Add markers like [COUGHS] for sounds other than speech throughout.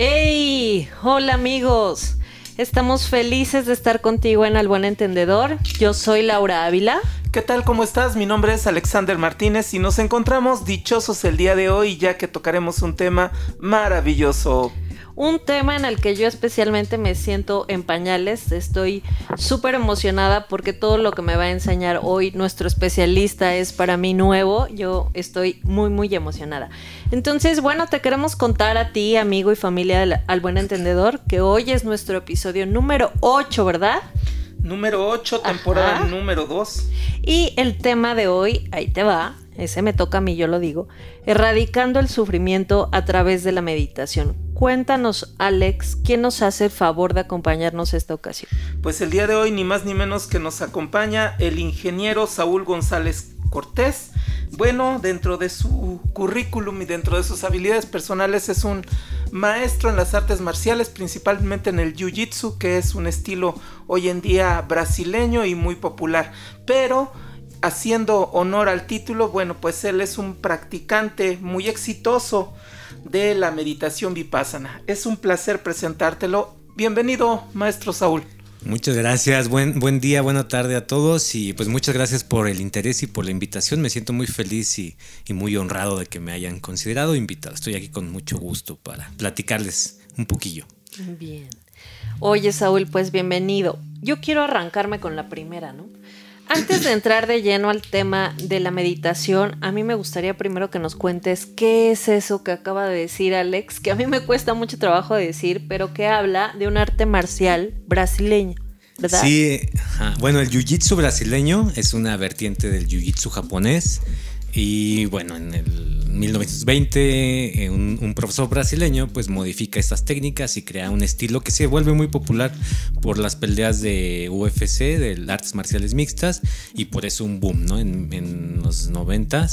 ¡Hey! Hola amigos. Estamos felices de estar contigo en Al Buen Entendedor. Yo soy Laura Ávila. ¿Qué tal? ¿Cómo estás? Mi nombre es Alexander Martínez y nos encontramos dichosos el día de hoy ya que tocaremos un tema maravilloso. Un tema en el que yo especialmente me siento en pañales. Estoy súper emocionada porque todo lo que me va a enseñar hoy nuestro especialista es para mí nuevo. Yo estoy muy, muy emocionada. Entonces, bueno, te queremos contar a ti, amigo y familia al buen entendedor, que hoy es nuestro episodio número 8, ¿verdad? Número 8, temporada número 2. Y el tema de hoy, ahí te va, ese me toca a mí, yo lo digo, erradicando el sufrimiento a través de la meditación. Cuéntanos, Alex, ¿quién nos hace el favor de acompañarnos esta ocasión? Pues el día de hoy, ni más ni menos que nos acompaña el ingeniero Saúl González Cortés. Bueno, dentro de su currículum y dentro de sus habilidades personales es un maestro en las artes marciales, principalmente en el Jiu-Jitsu, que es un estilo hoy en día brasileño y muy popular. Pero haciendo honor al título, bueno, pues él es un practicante muy exitoso de la meditación vipassana. Es un placer presentártelo. Bienvenido, maestro Saúl. Muchas gracias, buen, buen día, buena tarde a todos y pues muchas gracias por el interés y por la invitación. Me siento muy feliz y, y muy honrado de que me hayan considerado invitado. Estoy aquí con mucho gusto para platicarles un poquillo. Bien. Oye, Saúl, pues bienvenido. Yo quiero arrancarme con la primera, ¿no? Antes de entrar de lleno al tema de la meditación, a mí me gustaría primero que nos cuentes qué es eso que acaba de decir Alex, que a mí me cuesta mucho trabajo decir, pero que habla de un arte marcial brasileño. ¿verdad? Sí, bueno, el jiu-jitsu brasileño es una vertiente del jiu-jitsu japonés y bueno, en el 1920 eh, un, profesor brasileño pues modifica estas técnicas y crea un estilo que se vuelve muy popular por las peleas de UFC, de artes marciales mixtas y por eso un boom, ¿no? En, en los 90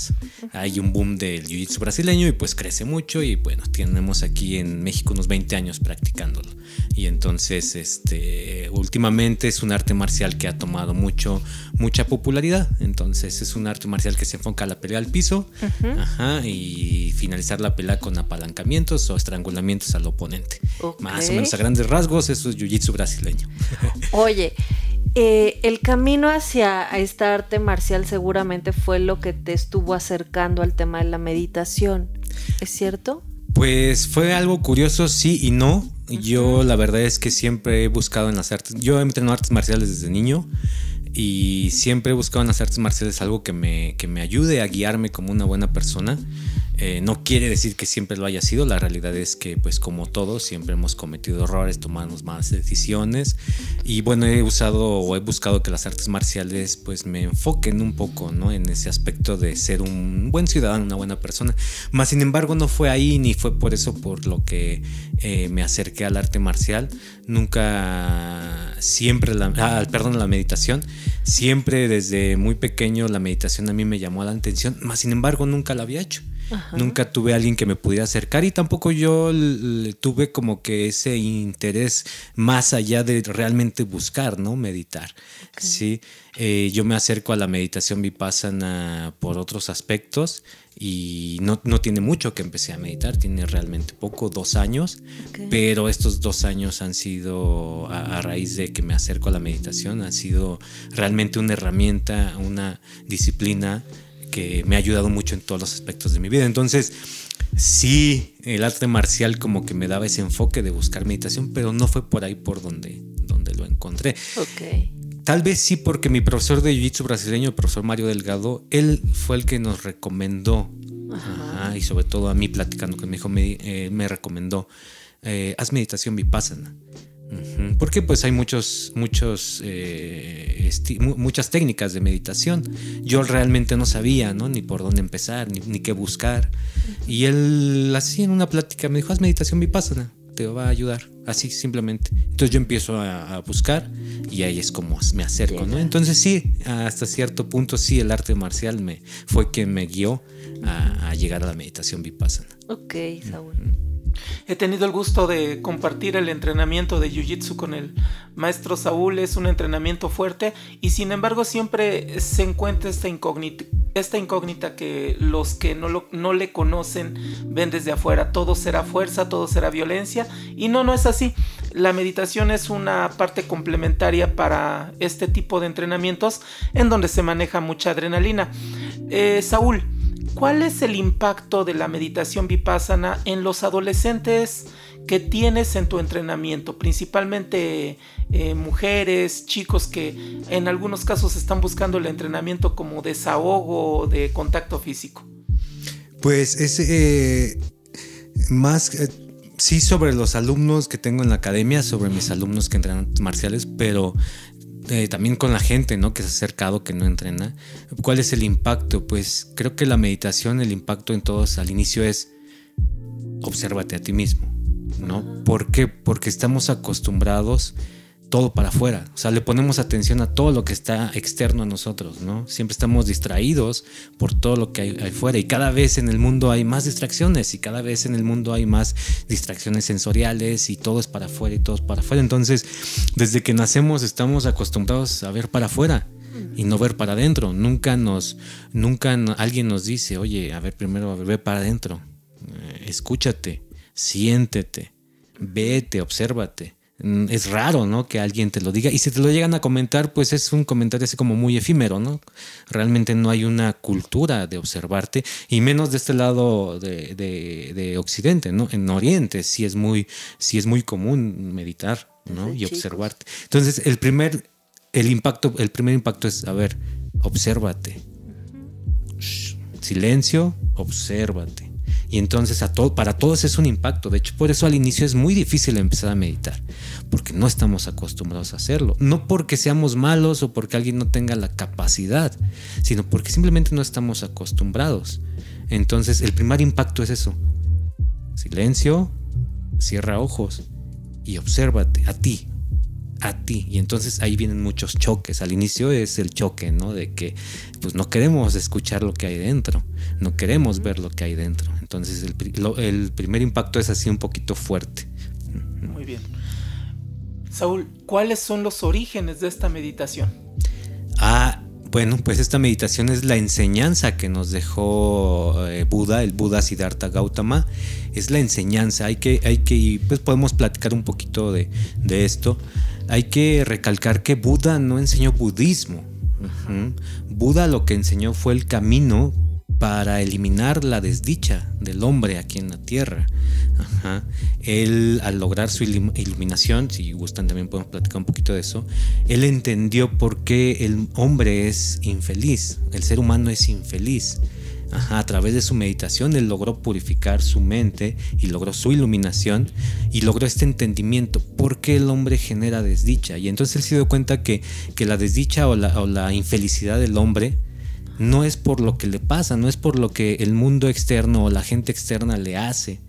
hay un boom del jiu-jitsu brasileño y pues crece mucho y bueno, tenemos aquí en México unos 20 años practicándolo. Y entonces, este, últimamente es un arte marcial que ha tomado mucho, mucha popularidad. Entonces es un arte marcial que se enfoca a la pelea al piso y finalizar la pelea con apalancamientos o estrangulamientos al oponente. Más o menos a grandes rasgos, eso es jiu-jitsu brasileño. [LAUGHS] Oye, eh, el camino hacia esta arte marcial seguramente fue lo que te estuvo acercando al tema de la meditación, ¿es cierto? Pues fue algo curioso, sí y no. Yo la verdad es que siempre he buscado en las artes, yo he entrenado artes marciales desde niño y siempre he buscado en las artes marciales algo que me, que me ayude a guiarme como una buena persona. Eh, no quiere decir que siempre lo haya sido, la realidad es que pues como todos siempre hemos cometido errores, tomamos malas decisiones y bueno, he usado o he buscado que las artes marciales pues me enfoquen un poco ¿no? en ese aspecto de ser un buen ciudadano, una buena persona. Más sin embargo no fue ahí ni fue por eso por lo que eh, me acerqué al arte marcial, nunca siempre, la, ah, perdón, la meditación, siempre desde muy pequeño la meditación a mí me llamó la atención, más sin embargo nunca la había hecho. Nunca tuve a alguien que me pudiera acercar y tampoco yo tuve como que ese interés más allá de realmente buscar, ¿no? Meditar. Sí, eh, yo me acerco a la meditación vipassana por otros aspectos y no, tiene mucho que empecé a meditar, tiene realmente poco, dos años, pero estos dos años han sido, a, raíz de que me acerco a la meditación, han sido realmente una herramienta, una disciplina que me ha ayudado mucho en todos los aspectos de mi vida. Entonces, sí, el arte marcial como que me daba ese enfoque de buscar meditación, pero no fue por ahí por donde, donde lo encontré. Tal vez sí porque mi profesor de Jiu-Jitsu brasileño, el profesor Mario Delgado, él fue el que nos recomendó, y sobre todo a mí platicando con mi hijo, me, eh, me recomendó, eh, haz meditación vipassana. Porque pues hay muchos, muchos, eh, muchas técnicas de meditación. Yo realmente no sabía, ¿no? Ni por dónde empezar, ni, qué buscar. Y él así en una plática me dijo, haz meditación vipassana, te va a ayudar. Así simplemente. Entonces yo empiezo a, buscar y ahí es como me acerco, ¿no? Entonces sí, hasta cierto punto sí, el arte marcial me, fue quien me guió a, llegar a la meditación vipassana. Ok, Saúl. He tenido el gusto de compartir el entrenamiento de Jiu-Jitsu con el maestro Saúl. Es un entrenamiento fuerte y sin embargo siempre se encuentra esta incógnita, que los que no, no le conocen ven desde afuera. Todo será fuerza, todo será violencia y no, no es así. La meditación es una parte complementaria para este tipo de entrenamientos en donde se maneja mucha adrenalina. Eh, Saúl, ¿Cuál es el impacto de la meditación vipassana en los adolescentes que tienes en tu entrenamiento? Principalmente eh, mujeres, chicos que en algunos casos están buscando el entrenamiento como desahogo de contacto físico. Pues es eh, más... Eh, sí sobre los alumnos que tengo en la academia, sobre mis alumnos que entrenan marciales, pero eh, también con la gente, ¿no? Que se ha acercado, que no entrena. ¿Cuál es el impacto? Pues creo que la meditación, el impacto en todos al inicio es obsérvate a ti mismo, ¿no? ¿Por qué? Porque estamos acostumbrados todo para afuera. O sea, le ponemos atención a todo lo que está externo a nosotros, ¿no? Siempre estamos distraídos por todo lo que hay afuera y cada vez en el mundo hay más distracciones y cada vez en el mundo hay más distracciones sensoriales y todo es para afuera y todo es para afuera. Entonces, desde que nacemos estamos acostumbrados a ver para afuera y no ver para adentro. Nunca nos, nunca alguien nos dice, oye, a ver, primero a ver, para adentro. Escúchate, siéntete, vete, obsérvate. Mm, es raro, ¿no? Que alguien te lo diga. Y si te lo llegan a comentar, pues es un comentario así como muy efímero, ¿no? Realmente no hay una cultura de observarte, y menos de este lado de, Occidente, ¿no? En Oriente sí es muy, sí es muy común meditar, ¿no? y observarte. Entonces, el primer, el impacto, el primer impacto es, a ver, obsérvate. Silencio, obsérvate. Y entonces a todo, para todos es un impacto. De hecho, por eso al inicio es muy difícil empezar a meditar, porque no estamos acostumbrados a hacerlo. No porque seamos malos o porque alguien no tenga la capacidad, sino porque simplemente no estamos acostumbrados. Entonces el primer impacto es eso. Silencio, cierra ojos y obsérvate a ti, a ti. Y entonces ahí vienen muchos choques. Al inicio es el choque, ¿no? De que pues no queremos escuchar lo que hay dentro, no queremos ver lo que hay dentro. Entonces el, el primer impacto es así un poquito fuerte. Muy bien. Saúl, ¿cuáles son los orígenes de esta meditación? Bueno, pues esta meditación es la enseñanza que nos dejó eh, Buda, el Buda Siddhartha Gautama. Es la enseñanza, hay que, hay que, pues podemos platicar un poquito de, de esto hay que recalcar que Buda no enseñó budismo. Buda lo que enseñó fue el camino para eliminar la desdicha del hombre aquí en la tierra. Él, al lograr su iluminación, si gustan también podemos platicar un poquito de eso, él entendió por qué el hombre es infeliz, el ser humano es infeliz a través de su meditación él logró purificar su mente y logró su iluminación y logró este entendimiento por qué el hombre genera desdicha. Y entonces él se dio cuenta que, que la desdicha o la, o la infelicidad del hombre no es por lo que le pasa, no es por lo que el mundo externo o la gente externa le hace,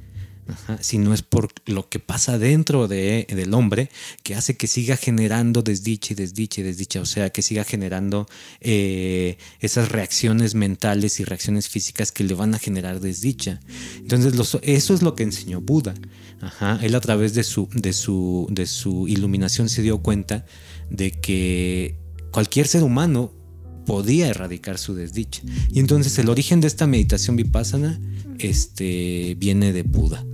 sino es por lo que pasa dentro de, del hombre que hace que siga generando desdicha y desdicha y desdicha, o sea, que siga generando eh, esas reacciones mentales y reacciones físicas que le van a generar desdicha. Entonces, eso es lo que enseñó Buda. Él a través de su, de, su, de su iluminación se dio cuenta de que cualquier ser humano podía erradicar su desdicha. Y entonces el origen de esta meditación vipassana este, viene de Buda,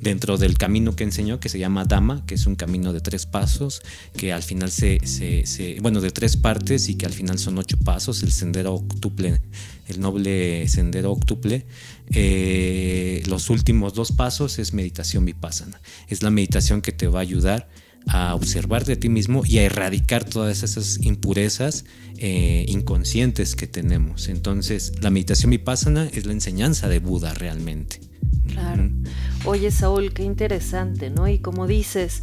dentro del camino que enseñó, que se llama Dhamma, que es un camino de tres pasos, que al final se, se, bueno, de tres partes y que al final son ocho pasos, el sendero octuple, el noble sendero octuple. Eh, los últimos dos pasos es meditación vipassana, es la meditación que te va a ayudar a observarte a ti mismo y a erradicar todas esas impurezas eh, inconscientes que tenemos. Entonces, la meditación vipassana es la enseñanza de Buda realmente. Claro. Oye, Saúl, qué interesante, ¿no? Y como dices,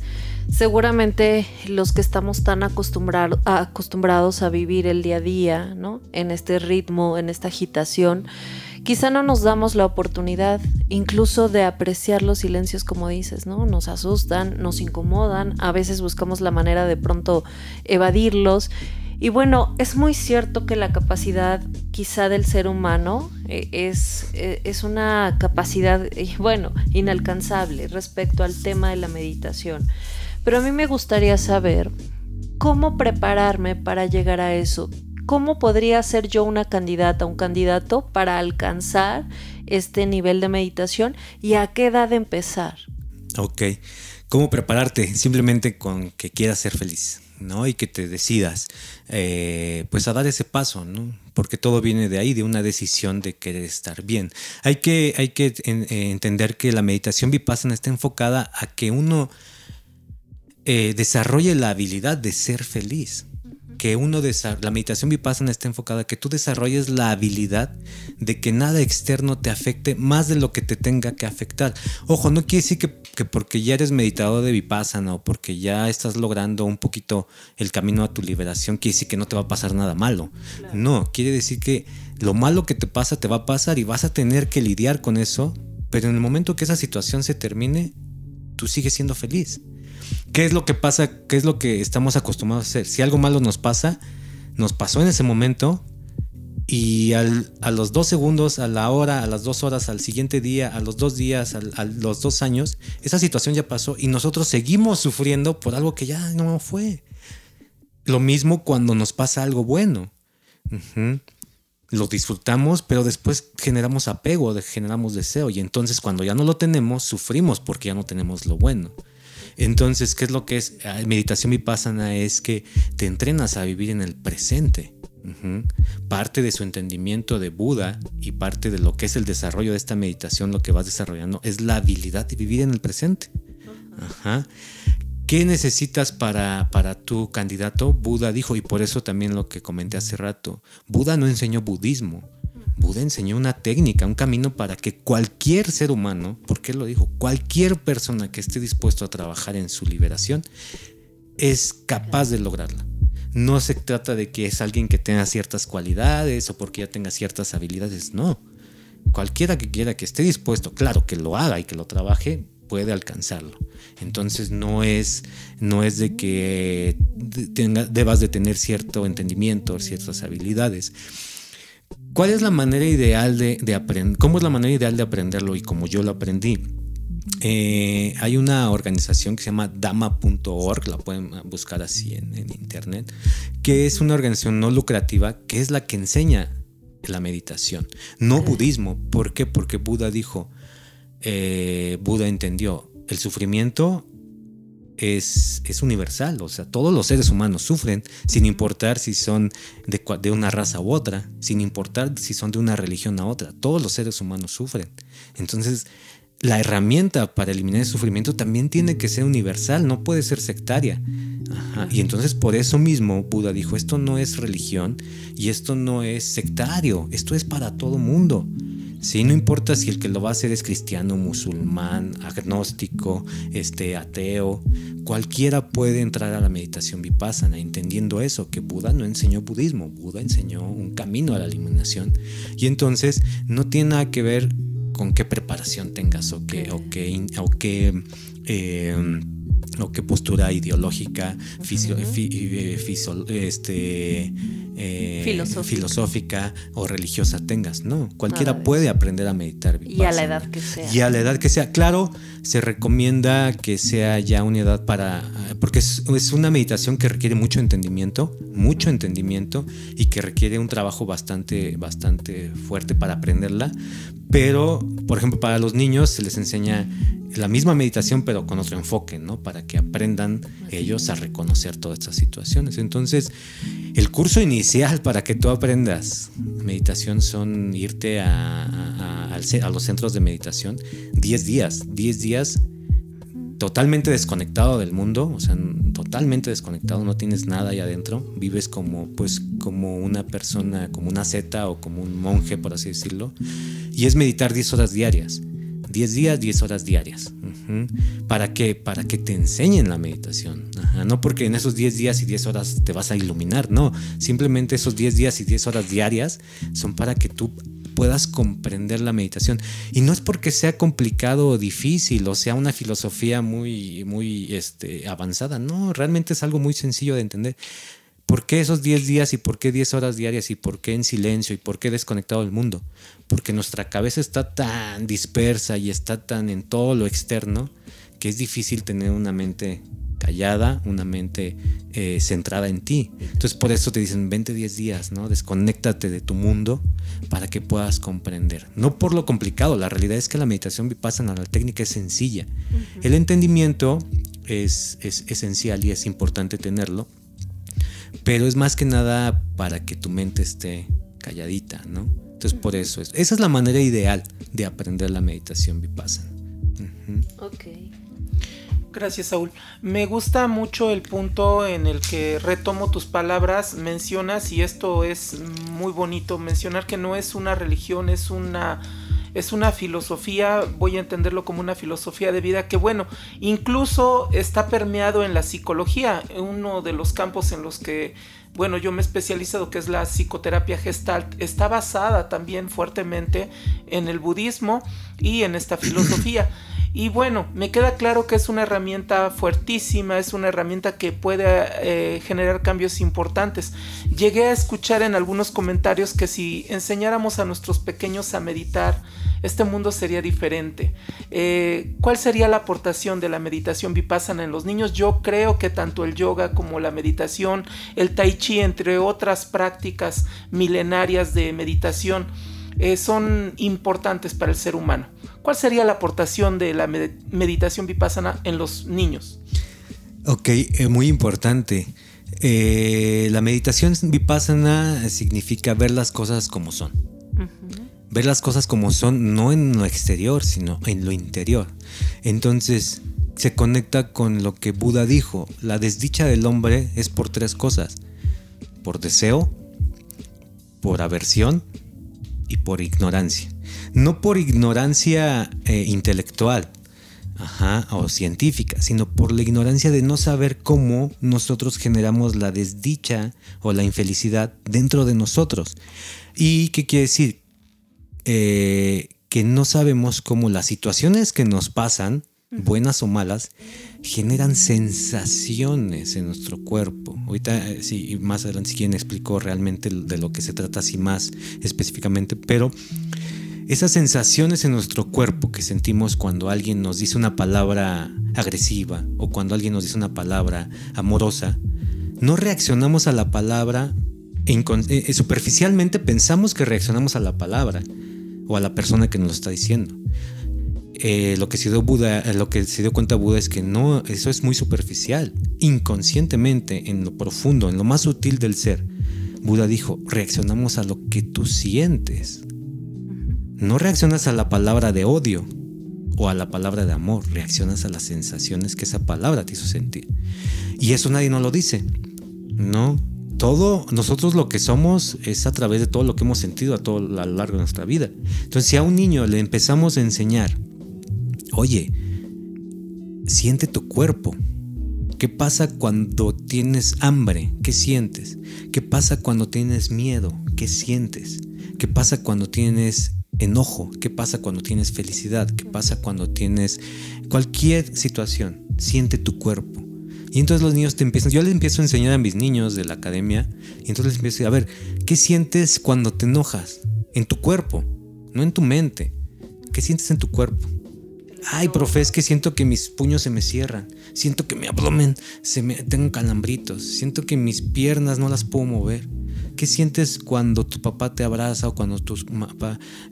seguramente los que estamos tan acostumbrados a vivir el día a día, ¿no? En este ritmo, en esta agitación, quizá no nos damos la oportunidad incluso de apreciar los silencios como dices, ¿no? Nos asustan, nos incomodan, a veces buscamos la manera de pronto evadirlos Y bueno, es muy cierto que la capacidad quizá del ser humano eh, es, eh, es, una capacidad, eh, bueno, inalcanzable respecto al tema de la meditación. Pero a mí me gustaría saber cómo prepararme para llegar a eso. ¿Cómo podría ser yo una candidata, un candidato para alcanzar este nivel de meditación y a qué edad empezar? Ok. ¿Cómo prepararte? Simplemente con que quieras ser feliz. ¿no? Y que te decidas, eh, pues a dar ese paso, ¿no? Porque todo viene de ahí, de una decisión de querer estar bien. Hay que, hay que eh, entender que la meditación vipassana está enfocada a que uno eh, desarrolle la habilidad de ser feliz que uno la meditación vipassana está enfocada a que tú desarrolles la habilidad de que nada externo te afecte más de lo que te tenga que afectar. Ojo, no quiere decir que, porque ya eres meditador de vipassana o porque ya estás logrando un poquito el camino a tu liberación, quiere decir que no te va a pasar nada malo. No, quiere decir que lo malo que te pasa te va a pasar y vas a tener que lidiar con eso, pero en el momento que esa situación se termine, tú sigues siendo feliz. ¿Qué es lo que pasa? ¿Qué es lo que estamos acostumbrados a hacer? Si algo malo nos pasa, nos pasó en ese momento y a los dos segundos, a la hora, a las dos horas, al siguiente día, a los dos días, a, los dos años, esa situación ya pasó y nosotros seguimos sufriendo por algo que ya no fue. Lo mismo cuando nos pasa algo bueno. Lo disfrutamos, pero después generamos apego, generamos deseo y entonces cuando ya no lo tenemos, sufrimos porque ya no tenemos lo bueno. Entonces, ¿qué es lo que es ah, meditación vipassana? Es que te entrenas a vivir en el presente. Parte de su entendimiento de Buda y parte de lo que es el desarrollo de esta meditación, lo que vas desarrollando, es la habilidad de vivir en el presente. ¿Qué necesitas para, para tu candidato? Buda dijo, y por eso también lo que comenté hace rato, Buda no enseñó budismo, Buda enseñó una técnica, un camino para que cualquier ser humano, porque lo dijo, cualquier persona que esté dispuesto a trabajar en su liberación, es capaz de lograrla. No se trata de que es alguien que tenga ciertas cualidades o porque ya tenga ciertas habilidades, no. Cualquiera que quiera que esté dispuesto, claro, que lo haga y que lo trabaje, puede alcanzarlo. Entonces no es, no es de que debas de tener cierto entendimiento, ciertas habilidades ¿Cuál es la manera ideal de, aprender? ¿Cómo es la manera ideal de aprenderlo y como yo lo aprendí? Eh, hay una organización que se llama dama.org, la pueden buscar así en, internet, que es una organización no lucrativa que es la que enseña la meditación, no budismo. ¿Por qué? Porque Buda dijo, eh, Buda entendió, el sufrimiento es, universal, o sea, todos los seres humanos sufren, sin importar si son de, de, una raza u otra, sin importar si son de una religión a otra, todos los seres humanos sufren. Entonces, la herramienta para eliminar el sufrimiento también tiene que ser universal, no puede ser sectaria. Y entonces por eso mismo Buda dijo, esto no es religión y esto no es sectario, esto es para todo mundo. Sí, no importa si el que lo va a hacer es cristiano, musulmán, agnóstico, este, ateo, cualquiera puede entrar a la meditación vipassana entendiendo eso, que Buda no enseñó budismo, Buda enseñó un camino a la eliminación. Y entonces no tiene nada que ver con qué preparación tengas o qué, o qué, eh, o qué postura ideológica, eh, este, eh, filosófica. o religiosa tengas. No, cualquiera puede aprender a meditar. Y a la edad que sea. Y a la edad que sea. Claro, se recomienda que sea ya una edad para... Porque es, es una meditación que requiere mucho entendimiento, mucho entendimiento y que requiere un trabajo bastante, bastante fuerte para aprenderla. Pero, por ejemplo, para los niños se les enseña la misma meditación pero con otro enfoque, ¿no? Para que aprendan ellos a reconocer todas estas situaciones. Entonces, el curso inicial para que tú aprendas meditación son irte a, a, los centros de meditación 10 días, 10 días totalmente desconectado del mundo, o sea, totalmente desconectado, no tienes nada ahí adentro, vives como pues como una persona, como una zeta o como un monje, por así decirlo, y es meditar 10 horas diarias. 10 días, 10 horas diarias. ¿Para qué? Para que te enseñen la meditación. No porque en esos 10 días y 10 horas te vas a iluminar, no. Simplemente esos 10 días y 10 horas diarias son para que tú puedas comprender la meditación. Y no es porque sea complicado o difícil o sea una filosofía muy, muy este, avanzada, no, realmente es algo muy sencillo de entender. ¿Por qué esos 10 días y por qué 10 horas diarias y por qué en silencio y por qué desconectado del mundo? Porque nuestra cabeza está tan dispersa y está tan en todo lo externo que es difícil tener una mente callada, una mente eh, centrada en ti. Entonces por eso te dicen 20, 10 días, ¿no? Desconéctate de tu mundo para que puedas comprender. No por lo complicado, la realidad es que la meditación vipassana, la técnica es sencilla. El entendimiento es, es esencial y es importante tenerlo, pero es más que nada para que tu mente esté calladita, ¿no? Entonces por eso es. Esa es la manera ideal de aprender la meditación vipassana. Ok. Gracias, Saúl. Me gusta mucho el punto en el que retomo tus palabras, mencionas, y esto es muy bonito, mencionar que no es una religión, es una es una filosofía, voy a entenderlo como una filosofía de vida que bueno, incluso está permeado en la psicología, uno de los campos en los que bueno, yo me he especializado que es la psicoterapia gestalt, está basada también fuertemente en el budismo y en esta [COUGHS] filosofía. Y bueno, me queda claro que es una herramienta fuertísima, es una herramienta que puede eh, generar cambios importantes. Llegué a escuchar en algunos comentarios que si enseñáramos a nuestros pequeños a meditar, este mundo sería diferente. Eh, ¿Cuál sería la aportación de la meditación vipassana en los niños? Yo creo que tanto el yoga como la meditación, el tai chi, entre otras prácticas milenarias de meditación, eh, son importantes para el ser humano. ¿Cuál sería la aportación de la meditación vipassana en los niños? Ok, eh, muy importante. Eh, la meditación vipassana significa ver las cosas como son. Ver las cosas como son, no en lo exterior, sino en lo interior. Entonces, se conecta con lo que Buda dijo. La desdicha del hombre es por tres cosas. Por deseo, por aversión y por ignorancia. No por ignorancia eh, intelectual o científica, sino por la ignorancia de no saber cómo nosotros generamos la desdicha o la infelicidad dentro de nosotros. ¿Y qué quiere decir? Eh, que no sabemos cómo las situaciones que nos pasan, buenas o malas, generan sensaciones en nuestro cuerpo. Ahorita, eh, sí, más adelante si quieren explico realmente de lo que se trata así más específicamente, pero esas sensaciones en nuestro cuerpo que sentimos cuando alguien nos dice una palabra agresiva o cuando alguien nos dice una palabra amorosa, no reaccionamos a la palabra eh, eh, superficialmente pensamos que reaccionamos a la palabra o a la persona que nos lo está diciendo. Eh, lo que se dio Buda, eh, lo que se dio cuenta Buda es que no, eso es muy superficial. Inconscientemente, en lo profundo, en lo más sutil del ser, Buda dijo, reaccionamos a lo que tú sientes. No reaccionas a la palabra de odio o a la palabra de amor, reaccionas a las sensaciones que esa palabra te hizo sentir. Y eso nadie nos lo dice. No, todo, nosotros lo que somos es a través de todo lo que hemos sentido a, todo, a lo largo de nuestra vida. Entonces, si a un niño le empezamos a enseñar Oye, siente tu cuerpo. ¿Qué pasa cuando tienes hambre? ¿Qué sientes? ¿Qué pasa cuando tienes miedo? ¿Qué sientes? ¿Qué pasa cuando tienes enojo? ¿Qué pasa cuando tienes felicidad? ¿Qué pasa cuando tienes cualquier situación? Siente tu cuerpo. Y entonces los niños te empiezan, yo les empiezo a enseñar a mis niños de la academia, y entonces les empiezo a, a ver, ¿qué sientes cuando te enojas? En tu cuerpo, no en tu mente. ¿Qué sientes en tu cuerpo? Ay, profe, es que siento que mis puños se me cierran. Siento que mi abdomen se me tengo calambritos. Siento que mis piernas no las puedo mover. ¿Qué sientes cuando tu papá te abraza o cuando tus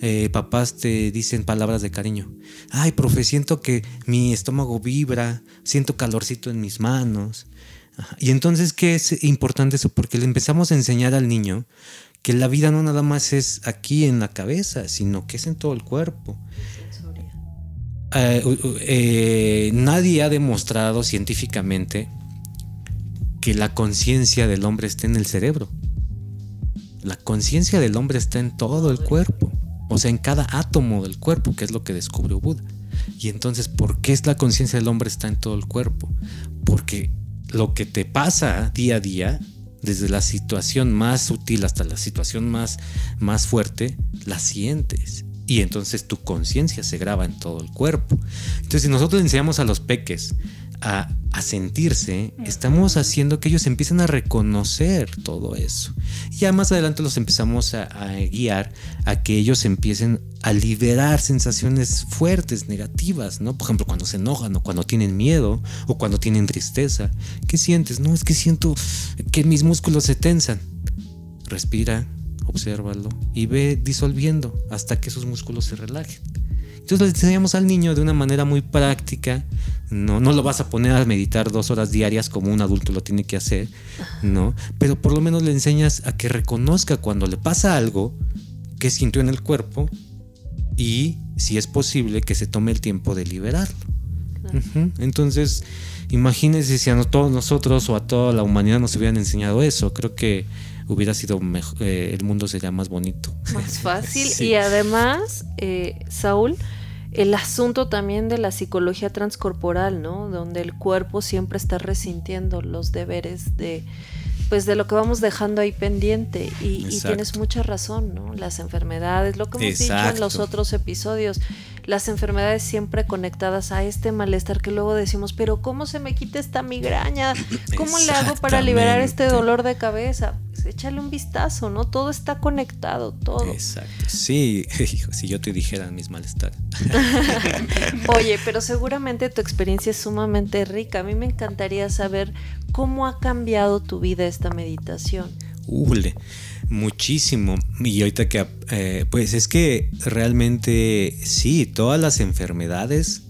eh, papás te dicen palabras de cariño? Ay, profe, siento que mi estómago vibra, siento calorcito en mis manos. Y entonces, ¿qué es importante eso? Porque le empezamos a enseñar al niño que la vida no nada más es aquí en la cabeza, sino que es en todo el cuerpo. Eh, eh, nadie ha demostrado científicamente que la conciencia del hombre esté en el cerebro. La conciencia del hombre está en todo el cuerpo, o sea, en cada átomo del cuerpo, que es lo que descubrió Buda. Y entonces, ¿por qué es la conciencia del hombre está en todo el cuerpo? Porque lo que te pasa día a día, desde la situación más sutil hasta la situación más, más fuerte, la sientes y entonces tu conciencia se graba en todo el cuerpo. Entonces, si nosotros enseñamos a los peques a a sentirse, estamos haciendo que ellos empiecen a reconocer todo eso. Y ya más adelante los empezamos a, guiar a que ellos empiecen a liberar sensaciones fuertes, negativas, ¿no? Por ejemplo, cuando se enojan o cuando tienen miedo o cuando tienen tristeza. ¿Qué sientes? No, es que siento que mis músculos se tensan. Respira, obsérvalo y ve disolviendo hasta que esos músculos se relajen. Entonces le enseñamos al niño de una manera muy práctica. No, no lo vas a poner a meditar dos horas diarias como un adulto lo tiene que hacer, ¿no? Pero por lo menos le enseñas a que reconozca cuando le pasa algo que sintió en el cuerpo y, si es posible, que se tome el tiempo de liberarlo. Entonces, imagínense si a todos nosotros o a toda la humanidad nos hubieran enseñado eso. Creo que hubiera sido mejor, eh, el mundo sería más bonito. Más [LAUGHS] fácil. Y además, eh, Saúl, el asunto también de la psicología transcorporal, ¿no? Donde el cuerpo siempre está resintiendo los deberes de pues de lo que vamos dejando ahí pendiente y, tienes mucha razón, ¿no? Las enfermedades, lo que hemos dicho en los otros episodios, las enfermedades siempre conectadas a este malestar que luego decimos, pero ¿cómo se me quita esta migraña? ¿Cómo le hago para liberar este dolor de cabeza? Échale un vistazo, ¿no? Todo está conectado, todo. Exacto. Sí, [LAUGHS] si yo te dijera mis malestares. [LAUGHS] Oye, pero seguramente tu experiencia es sumamente rica. A mí me encantaría saber cómo ha cambiado tu vida esta meditación. Ule, muchísimo. Y ahorita que, eh, pues es que realmente sí, todas las enfermedades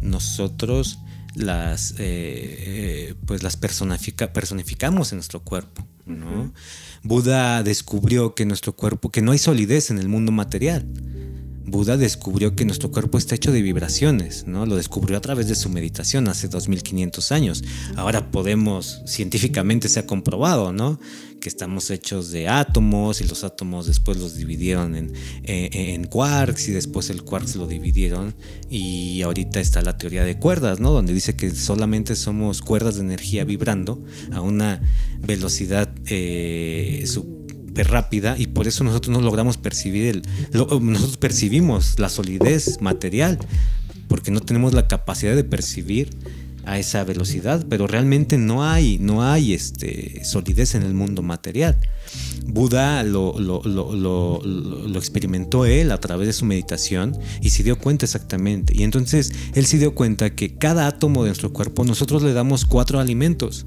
nosotros las, eh, eh, pues las personificamos en nuestro cuerpo. ¿No? Buda descubrió que nuestro cuerpo, que no hay solidez en el mundo material. Buda descubrió que nuestro cuerpo está hecho de vibraciones, ¿no? Lo descubrió a través de su meditación hace 2500 años. Ahora podemos, científicamente se ha comprobado, ¿no? Que estamos hechos de átomos y los átomos después los dividieron en, eh, en, quarks y después el quarks lo dividieron y ahorita está la teoría de cuerdas, ¿no? Donde dice que solamente somos cuerdas de energía vibrando a una velocidad eh, rápida y por eso nosotros no logramos percibir el, nosotros percibimos la solidez material porque no tenemos la capacidad de percibir a esa velocidad, pero realmente no hay, no hay este, solidez en el mundo material. Buda lo, lo, lo, lo, experimentó él a través de su meditación y se dio cuenta exactamente. Y entonces él se dio cuenta que cada átomo de nuestro cuerpo nosotros le damos cuatro alimentos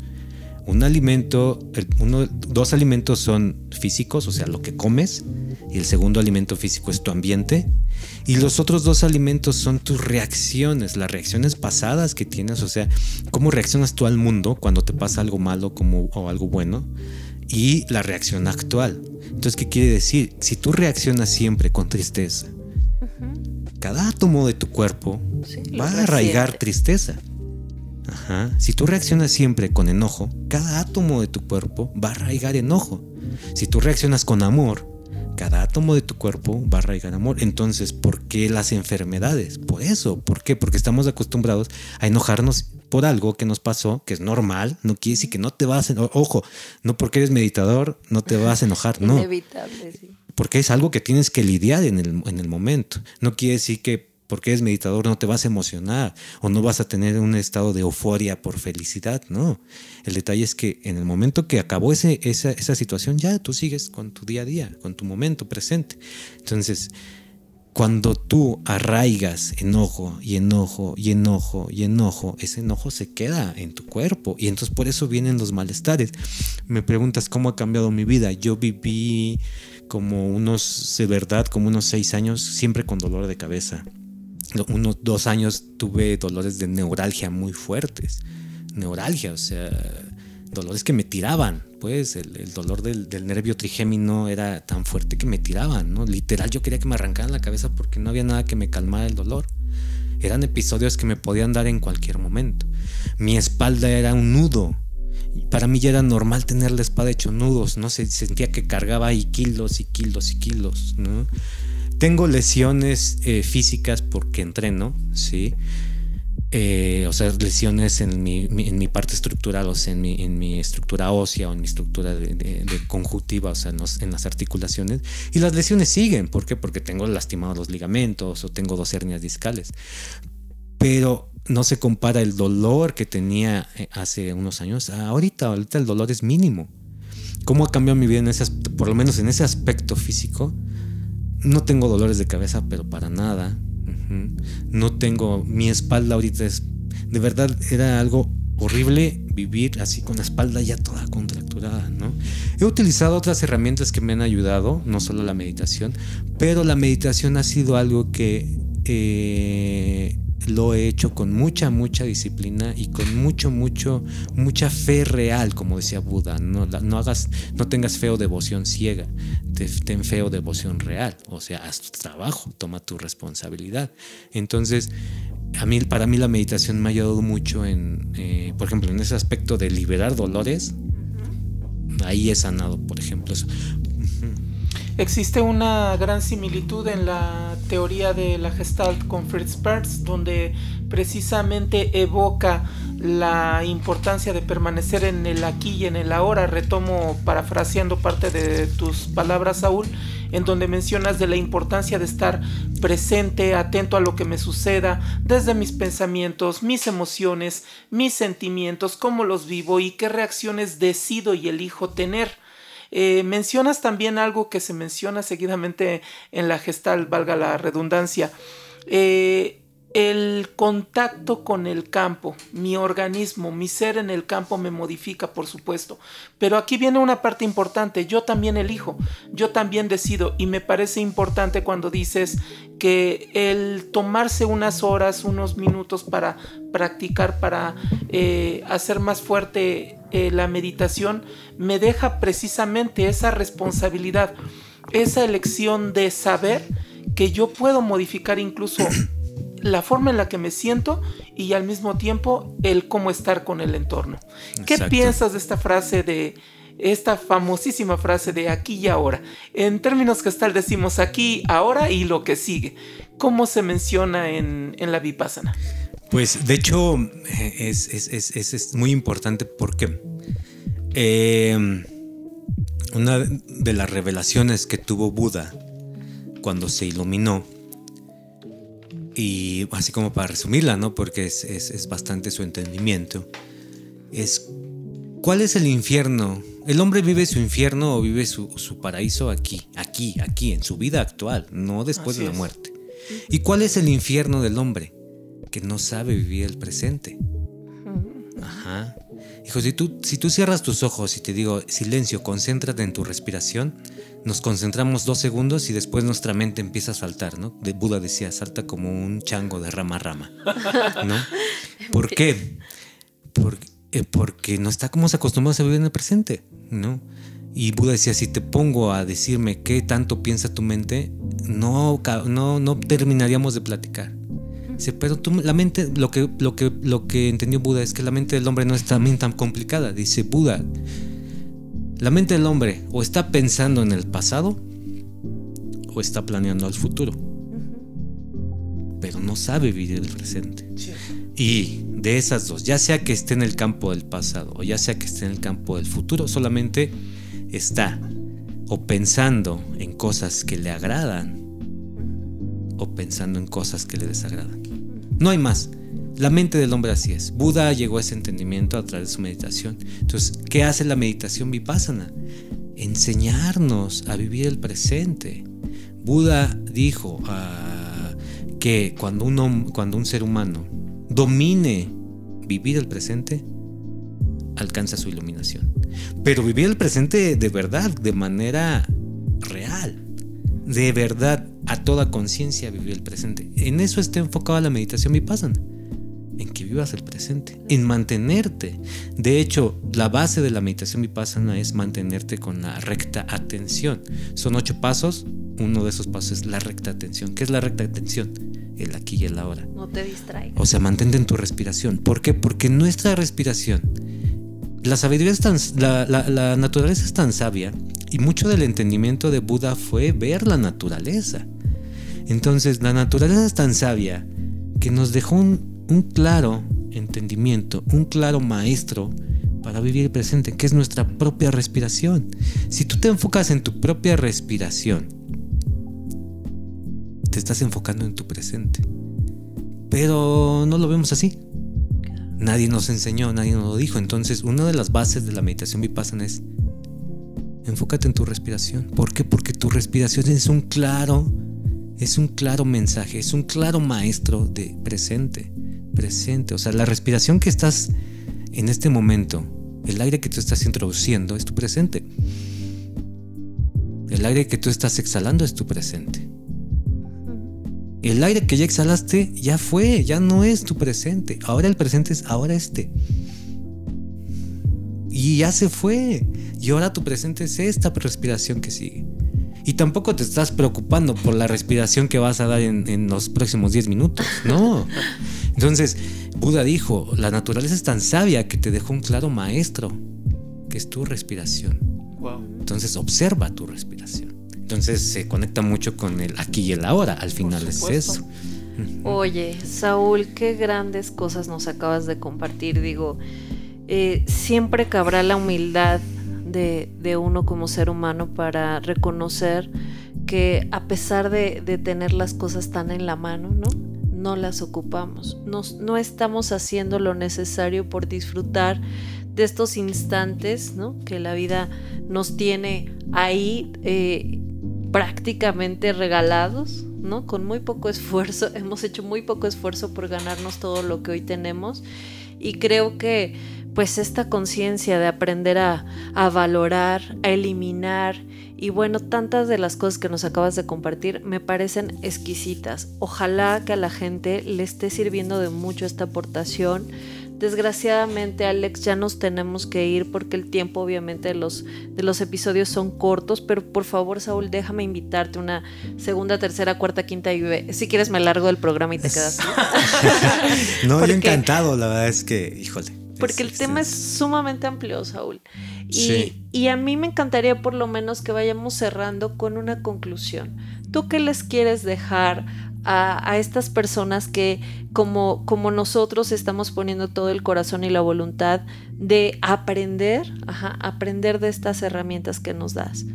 un alimento, uno, dos alimentos son físicos, o sea, lo que comes, y el segundo alimento físico es tu ambiente, y los otros dos alimentos son tus reacciones, las reacciones pasadas que tienes, o sea, cómo reaccionas tú al mundo cuando te pasa algo malo como, o algo bueno, y la reacción actual. Entonces, ¿qué quiere decir? Si tú reaccionas siempre con tristeza, cada átomo de tu cuerpo va a arraigar tristeza. Si tú reaccionas siempre con enojo, cada átomo de tu cuerpo va a arraigar enojo. Si tú reaccionas con amor, cada átomo de tu cuerpo va a arraigar amor. Entonces, ¿por qué las enfermedades? Por eso. ¿Por qué? Porque estamos acostumbrados a enojarnos por algo que nos pasó, que es normal. No quiere decir que no te vas a enojar. Ojo, no porque eres meditador, no te vas a enojar. [LAUGHS] No. Inevitable, sí. Porque es algo que tienes que lidiar en el, en el momento. No quiere decir que porque eres meditador no te vas a emocionar o no vas a tener un estado de euforia por felicidad, no. El detalle es que en el momento que acabó ese, esa, esa situación, ya tú sigues con tu día a día, con tu momento presente. Entonces, cuando tú arraigas enojo y enojo y enojo y enojo, ese enojo se queda en tu cuerpo y entonces por eso vienen los malestares. Me preguntas cómo ha cambiado mi vida. Yo viví como unos, de verdad, como unos seis años, siempre con dolor de cabeza unos dos años tuve dolores de neuralgia muy fuertes. Neuralgia, o sea, dolores que me tiraban. Pues el, dolor del, nervio trigémino era tan fuerte que me tiraban, ¿no? Literal, yo quería que me arrancaran la cabeza porque no había nada que me calmara el dolor. Eran episodios que me podían dar en cualquier momento. Mi espalda era un nudo. Para mí ya era normal tener la espada hecho nudos, ¿no? Se sentía que cargaba ahí kilos y kilos y kilos, ¿no? Tengo lesiones eh, físicas porque entreno, ¿sí? Eh, o sea, lesiones en mi, en mi, parte estructural, o sea, en mi, en mi estructura ósea o en mi estructura de, conjuntiva, o sea, en, las articulaciones. Y las lesiones siguen. ¿Por qué? Porque tengo lastimados los ligamentos o tengo dos hernias discales. Pero no se compara el dolor que tenía eh, hace unos años ahorita. Ahorita el dolor es mínimo. ¿Cómo ha cambiado mi vida en ese, por lo menos en ese aspecto físico? No tengo dolores de cabeza, pero para nada. No tengo, mi espalda ahorita es, de verdad era algo horrible vivir así con la espalda ya toda contracturada, ¿no? He utilizado otras herramientas que me han ayudado, no solo la meditación, pero la meditación ha sido algo que eh, lo he hecho con mucha, mucha disciplina y con mucho, mucho, mucha fe real, como decía Buda. No, no hagas, no tengas fe o devoción ciega, ten fe o devoción real. O sea, haz tu trabajo, toma tu responsabilidad. Entonces, a mí, para mí la meditación me ha ayudado mucho en, eh, por ejemplo, en ese aspecto de liberar dolores. Ahí he sanado, por ejemplo, eso. Existe una gran similitud en la teoría de la Gestalt con Fritz Perls, donde precisamente evoca la importancia de permanecer en el aquí y en el ahora. Retomo parafraseando parte de tus palabras, Saúl, en donde mencionas de la importancia de estar presente, atento a lo que me suceda, desde mis pensamientos, mis emociones, mis sentimientos, cómo los vivo y qué reacciones decido y elijo tener. Eh, mencionas también algo que se menciona seguidamente en la gestal, valga la redundancia. Eh, el contacto con el campo, mi organismo, mi ser en el campo me modifica, por supuesto. Pero aquí viene una parte importante, yo también elijo, yo también decido y me parece importante cuando dices que el tomarse unas horas, unos minutos para practicar, para eh, hacer más fuerte eh, la meditación, me deja precisamente esa responsabilidad, esa elección de saber que yo puedo modificar incluso [CLEARS THROAT] la forma en la que me siento y al mismo tiempo el cómo estar con el entorno. ¿Qué piensas de esta frase de esta famosísima frase de aquí y ahora? En términos que tal decimos aquí, ahora y lo que sigue. ¿Cómo se menciona en, la Vipassana? Pues de hecho es, es, muy importante porque em, una de las revelaciones que tuvo Buda cuando se iluminó y así como para resumirla, ¿no? Porque es, bastante su entendimiento, es ¿cuál es el infierno? ¿El hombre vive su infierno o vive su, paraíso aquí, aquí, aquí, en su vida actual, no después de la muerte? ¿Y cuál es el infierno del hombre? Que no sabe vivir el presente. Ajá. Hijo, si tú, si tú cierras tus ojos y te digo, silencio, concéntrate en tu respiración, nos concentramos dos segundos y después nuestra mente empieza a saltar, ¿no? De Buda decía, salta como un chango de rama a rama, ¿no? [LAUGHS] ¿Por qué? Eh, porque, no está como se acostumbra a vivir en el presente, ¿no? Y Buda decía, si te pongo a decirme qué tanto piensa tu mente, no, no, no terminaríamos de platicar. Dice, pero tú, la mente, lo que, lo, que, lo que entendió Buda es que la mente del hombre no es también tan complicada. Dice Buda, la mente del hombre o está pensando en el pasado o está planeando al futuro. Pero no sabe vivir el presente. Y de esas dos, ya sea que esté en el campo del pasado o ya sea que esté en el campo del futuro, solamente está o pensando en cosas que le agradan o pensando en cosas que le desagradan. No hay más. La mente del hombre así es. Buda llegó a ese entendimiento a través de su meditación. Entonces, ¿qué hace la meditación vipassana? Enseñarnos a vivir el presente. Buda dijo ah, que cuando un, cuando un ser humano domine vivir el presente, alcanza su iluminación. Pero vivir el presente de verdad, de manera real. De verdad, a toda conciencia vivir el presente. En eso está enfocada la meditación vipassana en que vivas el presente, en mantenerte. De hecho, la base de la meditación vipassana es mantenerte con la recta atención. Son ocho pasos, uno de esos pasos es la recta atención. ¿Qué es la recta atención? El aquí y el ahora. No te distraigas. O sea, mantente en tu respiración. ¿Por qué? Porque nuestra respiración, la sabiduría es tan, la, naturaleza es tan sabia y mucho del entendimiento de Buda fue ver la naturaleza. Entonces, la naturaleza es tan sabia que nos dejó un, un claro entendimiento, un claro maestro para vivir el presente, que es nuestra propia respiración. Si tú te enfocas en tu propia respiración, te estás enfocando en tu presente. Pero no lo vemos así. Nadie nos enseñó, nadie nos lo dijo. Entonces, una de las bases de la meditación vipassana es enfócate en tu respiración. ¿Por qué? Porque tu respiración es un claro, es un claro mensaje, es un claro maestro de presente, presente. O sea, la respiración que estás en este momento, el aire que tú estás introduciendo es tu presente. El aire que tú estás exhalando es tu presente. El aire que ya exhalaste ya fue, ya no es tu presente. Ahora el presente es ahora este. Y ya se fue. Y ahora tu presente es esta respiración que sigue. Y tampoco te estás preocupando por la respiración que vas a dar en, los próximos 10 minutos. No. [LAUGHS] Entonces, Buda dijo, la naturaleza es tan sabia que te dejó un claro maestro, que es tu respiración. Entonces, observa tu respiración. Entonces, se conecta mucho con el aquí y el ahora. Al final es eso. Oye, Saúl, qué grandes cosas nos acabas de compartir. Digo, eh, siempre cabrá la humildad de, uno como ser humano para reconocer que a pesar de, tener las cosas tan en la mano, ¿no? No las ocupamos. no estamos haciendo lo necesario por disfrutar de estos instantes, ¿no? Que la vida nos tiene ahí eh, prácticamente regalados, ¿no? Con muy poco esfuerzo, [LAUGHS] hemos hecho muy poco esfuerzo por ganarnos todo lo que hoy tenemos y creo que pues esta conciencia de aprender a, valorar, a eliminar y bueno, tantas de las cosas que nos acabas de compartir me parecen exquisitas. Ojalá que a la gente le esté sirviendo de mucho esta aportación. Desgraciadamente, Alex, ya nos tenemos que ir porque el tiempo, obviamente, de los, de los episodios son cortos, pero por favor, Saúl, déjame invitarte una segunda, tercera, cuarta, quinta y si quieres me largo del programa y te quedas. [LAUGHS] no, yo encantado, la verdad es que, híjole porque el tema es sumamente amplio, Saúl. Y, y, a mí me encantaría por lo menos que vayamos cerrando con una conclusión. ¿Tú qué les quieres dejar a, estas personas que como, como nosotros estamos poniendo todo el corazón y la voluntad de aprender, aprender de estas herramientas que nos das?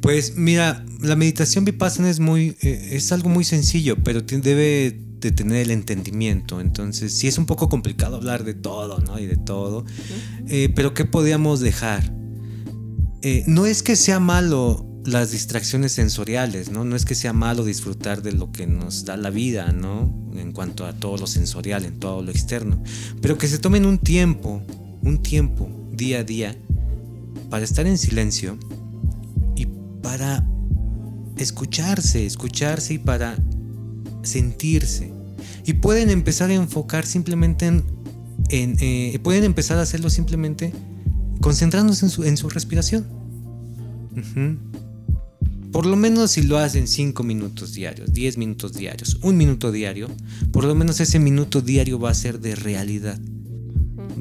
Pues mira, la meditación vipassana es muy, eh, es algo muy sencillo, pero debe de tener el entendimiento. Entonces, sí es un poco complicado hablar de todo, ¿no? Y de todo. Eh, pero ¿qué podíamos dejar? Eh, no es que sea malo las distracciones sensoriales, ¿no? No es que sea malo disfrutar de lo que nos da la vida, ¿no? En cuanto a todo lo sensorial, en todo lo externo. Pero que se tomen un tiempo, un tiempo, día a día, para estar en silencio y para escucharse, escucharse y para sentirse. Y pueden empezar a enfocar simplemente en... Eh, pueden empezar a hacerlo simplemente concentrándose en su, respiración. Por lo menos si lo hacen 5 minutos diarios, 10 minutos diarios, un minuto diario, por lo menos ese minuto diario va a ser de realidad.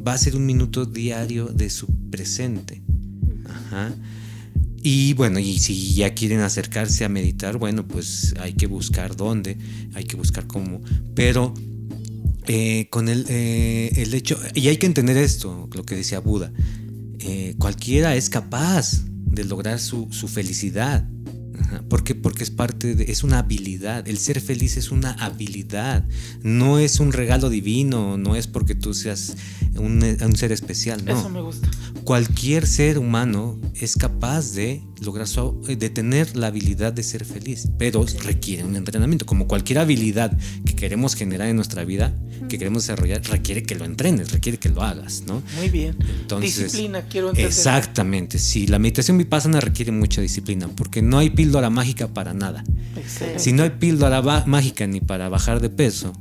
Va a ser un minuto diario de su presente. Ajá. Y bueno, y si ya quieren acercarse a meditar, bueno, pues hay que buscar dónde, hay que buscar cómo. Pero eh, con el, eh, el, hecho, y hay que entender esto, lo que decía Buda, eh, cualquiera es capaz de lograr su, su felicidad. ¿Por qué? Porque es parte de, es una habilidad. El ser feliz es una habilidad. No es un regalo divino, no es porque tú seas un, ser especial, no. Eso me gusta. Cualquier ser humano es capaz de lograr de tener la habilidad de ser feliz, pero requiere un entrenamiento. Como cualquier habilidad que queremos generar en nuestra vida, que queremos desarrollar, requiere que lo entrenes, requiere que lo hagas, ¿no? Muy bien. disciplina, quiero entender. Exactamente, sí. La meditación vipassana requiere mucha disciplina, porque no hay píldora mágica para nada. Si no hay píldora mágica ni para bajar de peso,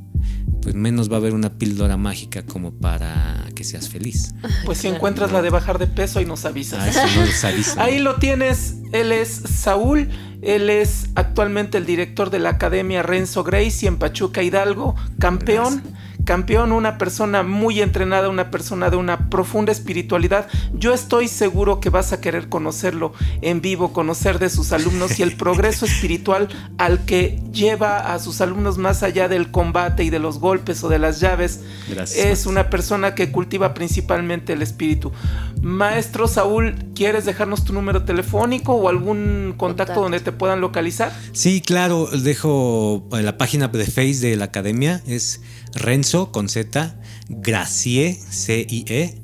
pues menos va a haber una píldora mágica como para que seas feliz. Pues si encuentras la de bajar de peso, y nos avisas. Ah, ahí lo tienes. Él es Saúl. Él es actualmente el director de la Academia Renzo Gracie en Pachuca Hidalgo, campeón campeón, una persona muy entrenada, una persona de una profunda espiritualidad. Yo estoy seguro que vas a querer conocerlo en vivo, conocer de sus alumnos y el progreso espiritual al que lleva a sus alumnos más allá del combate y de los golpes o de las llaves. Es una persona que cultiva principalmente el espíritu. Maestro Saúl, ¿quieres dejarnos tu número telefónico o algún contacto, donde te puedan localizar? Sí, claro, dejo la página de Face de la academia, es Renzo con Z, Gracie, C-I-E,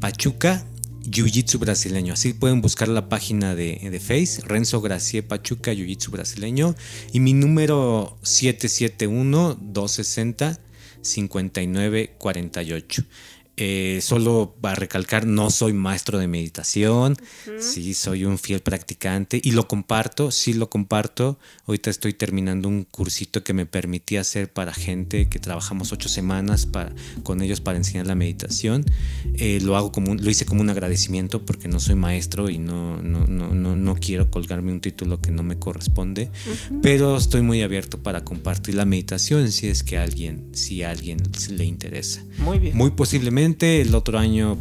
Pachuca, Jiu-Jitsu brasileño. Así pueden buscar la página de, de Face, Renzo Gracie Pachuca, Jiu-Jitsu brasileño. Y mi número 771-260-5948. Eh, solo a recalcar, no soy maestro de meditación, sí soy un fiel practicante y lo comparto, sí lo comparto. Ahorita estoy terminando un cursito que me permitía hacer para gente que trabajamos ocho semanas para, con ellos para enseñar la meditación. Eh, lo hago como lo hice como un agradecimiento porque no soy maestro y no, no, no, no, no quiero colgarme un título que no me corresponde, pero estoy muy abierto para compartir la meditación si es que a alguien, si a alguien le interesa. Muy bien. Muy posiblemente el otro año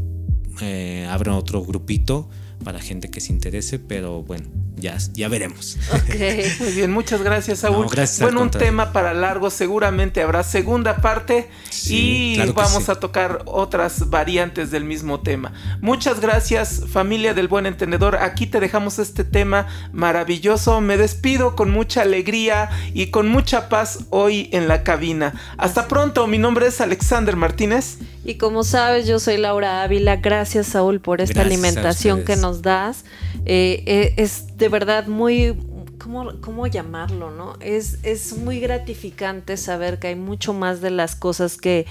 eh, otro grupito para gente que se interese, pero bueno, ya, ya veremos. [LAUGHS] Muy bien, muchas gracias, Saúl. bueno, un tema para largo, seguramente habrá segunda parte y vamos a tocar otras variantes del mismo tema. Muchas gracias, familia del buen entendedor. Aquí te dejamos este tema maravilloso. Me despido con mucha alegría y con mucha paz hoy en la cabina. Hasta pronto, mi nombre es Alexander Martínez. Y como sabes, yo soy Laura Ávila. Gracias, Saúl, por esta alimentación que nos das. Eh, eh, es de verdad muy, ¿cómo, cómo llamarlo? ¿no? Es, es, muy gratificante saber que hay mucho más de las cosas que,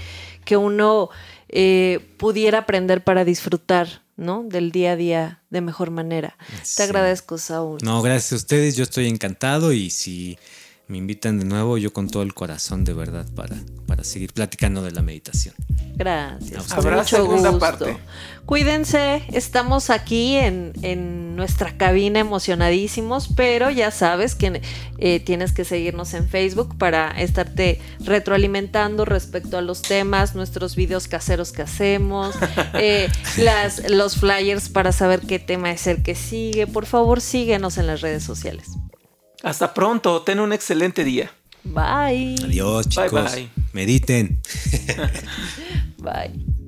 que uno eh, pudiera aprender para disfrutar. ¿no? Del día a día de mejor manera. Te agradezco, Saúl. No, gracias a ustedes. Yo estoy encantado y si me invitan de nuevo, yo con todo el corazón de verdad para, para seguir platicando de la meditación. Gracias. Habrá segunda parte. Cuídense, estamos aquí en, en, nuestra cabina emocionadísimos, pero ya sabes que eh, tienes que seguirnos en Facebook para estarte retroalimentando respecto a los temas, nuestros videos caseros que hacemos, [LAUGHS] eh, las, los flyers para saber qué tema es el que sigue. Por favor, síguenos en las redes sociales. Hasta pronto, ten un excelente día. Bye. Adiós, chicos. Mediten. [LAUGHS] [LAUGHS] bye.